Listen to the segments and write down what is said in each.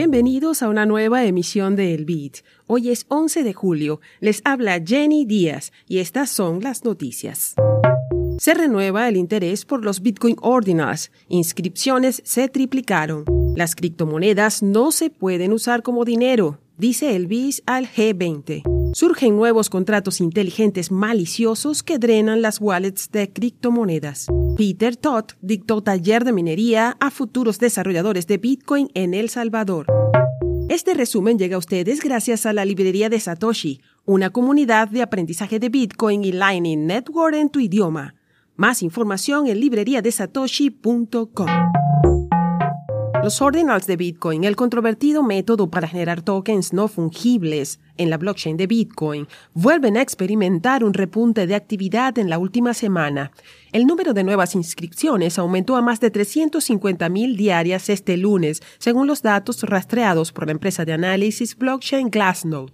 Bienvenidos a una nueva emisión de El Beat. Hoy es 11 de julio. Les habla Jenny Díaz y estas son las noticias. Se renueva el interés por los Bitcoin Ordinals. Inscripciones se triplicaron. Las criptomonedas no se pueden usar como dinero, dice el BIS al G20. Surgen nuevos contratos inteligentes maliciosos que drenan las wallets de criptomonedas. Peter Todd dictó taller de minería a futuros desarrolladores de Bitcoin en El Salvador. Este resumen llega a ustedes gracias a la librería de Satoshi, una comunidad de aprendizaje de Bitcoin y Lightning Network en tu idioma. Más información en libreriadesatoshi.com. Los ordinals de Bitcoin, el controvertido método para generar tokens no fungibles en la blockchain de Bitcoin, vuelven a experimentar un repunte de actividad en la última semana. El número de nuevas inscripciones aumentó a más de 350.000 diarias este lunes, según los datos rastreados por la empresa de análisis blockchain Glassnode.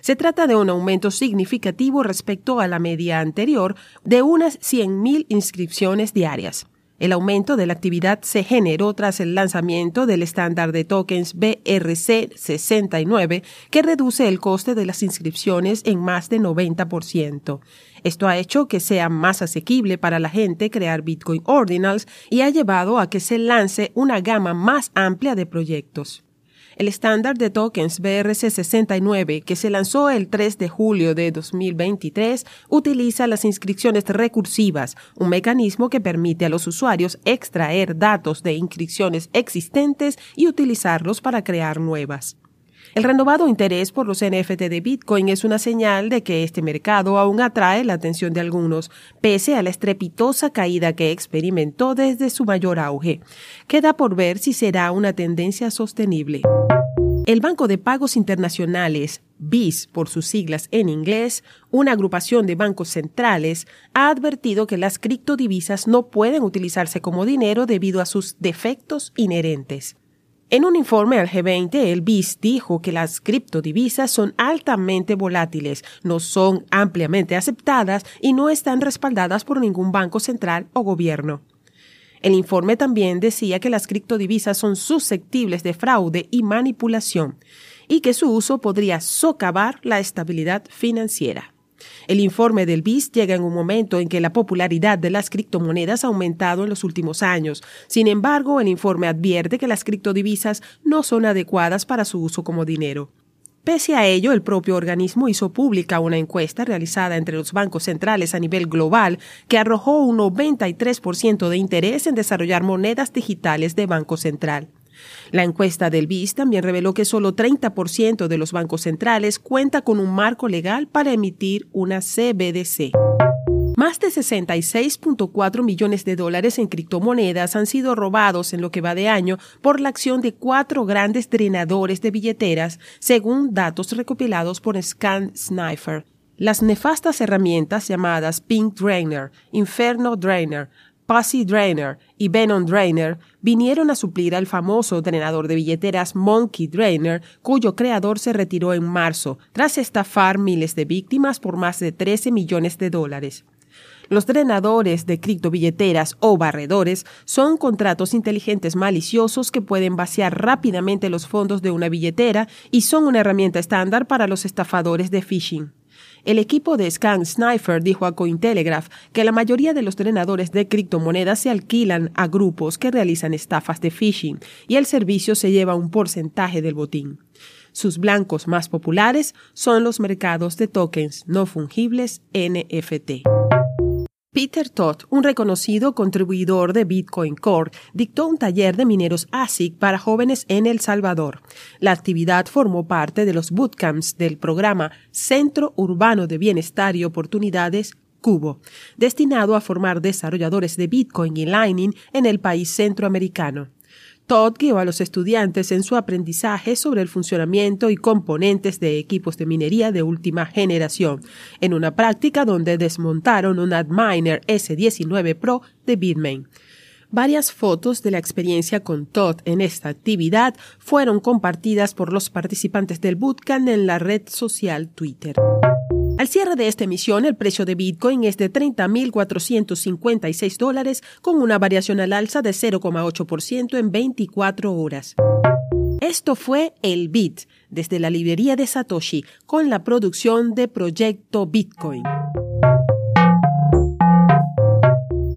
Se trata de un aumento significativo respecto a la media anterior de unas 100.000 inscripciones diarias. El aumento de la actividad se generó tras el lanzamiento del estándar de tokens BRC69, que reduce el coste de las inscripciones en más de 90%. Esto ha hecho que sea más asequible para la gente crear Bitcoin Ordinals y ha llevado a que se lance una gama más amplia de proyectos. El estándar de tokens BRC69, que se lanzó el 3 de julio de 2023, utiliza las inscripciones recursivas, un mecanismo que permite a los usuarios extraer datos de inscripciones existentes y utilizarlos para crear nuevas. El renovado interés por los NFT de Bitcoin es una señal de que este mercado aún atrae la atención de algunos, pese a la estrepitosa caída que experimentó desde su mayor auge. Queda por ver si será una tendencia sostenible. El Banco de Pagos Internacionales, BIS por sus siglas en inglés, una agrupación de bancos centrales, ha advertido que las criptodivisas no pueden utilizarse como dinero debido a sus defectos inherentes. En un informe al G20, el BIS dijo que las criptodivisas son altamente volátiles, no son ampliamente aceptadas y no están respaldadas por ningún banco central o gobierno. El informe también decía que las criptodivisas son susceptibles de fraude y manipulación y que su uso podría socavar la estabilidad financiera. El informe del BIS llega en un momento en que la popularidad de las criptomonedas ha aumentado en los últimos años. Sin embargo, el informe advierte que las criptodivisas no son adecuadas para su uso como dinero. Pese a ello, el propio organismo hizo pública una encuesta realizada entre los bancos centrales a nivel global que arrojó un 93% de interés en desarrollar monedas digitales de Banco Central. La encuesta del BIS también reveló que solo 30% de los bancos centrales cuenta con un marco legal para emitir una CBDC. Más de 66.4 millones de dólares en criptomonedas han sido robados en lo que va de año por la acción de cuatro grandes drenadores de billeteras, según datos recopilados por Scan Sniper. Las nefastas herramientas llamadas Pink Drainer, Inferno Drainer, Pussy Drainer y Venom Drainer vinieron a suplir al famoso drenador de billeteras Monkey Drainer, cuyo creador se retiró en marzo, tras estafar miles de víctimas por más de 13 millones de dólares. Los drenadores de criptobilleteras o barredores son contratos inteligentes maliciosos que pueden vaciar rápidamente los fondos de una billetera y son una herramienta estándar para los estafadores de phishing. El equipo de Scan Sniper dijo a Cointelegraph que la mayoría de los drenadores de criptomonedas se alquilan a grupos que realizan estafas de phishing y el servicio se lleva un porcentaje del botín. Sus blancos más populares son los mercados de tokens no fungibles NFT. Peter Todd, un reconocido contribuidor de Bitcoin Core, dictó un taller de mineros ASIC para jóvenes en El Salvador. La actividad formó parte de los bootcamps del programa Centro Urbano de Bienestar y Oportunidades Cubo, destinado a formar desarrolladores de Bitcoin y Lightning en el país centroamericano. Todd guió a los estudiantes en su aprendizaje sobre el funcionamiento y componentes de equipos de minería de última generación, en una práctica donde desmontaron un Adminer S19 Pro de Bitmain. Varias fotos de la experiencia con Todd en esta actividad fueron compartidas por los participantes del bootcamp en la red social Twitter. Al cierre de esta emisión, el precio de Bitcoin es de 30.456 dólares, con una variación al alza de 0,8% en 24 horas. Esto fue El Bit desde la librería de Satoshi con la producción de Proyecto Bitcoin.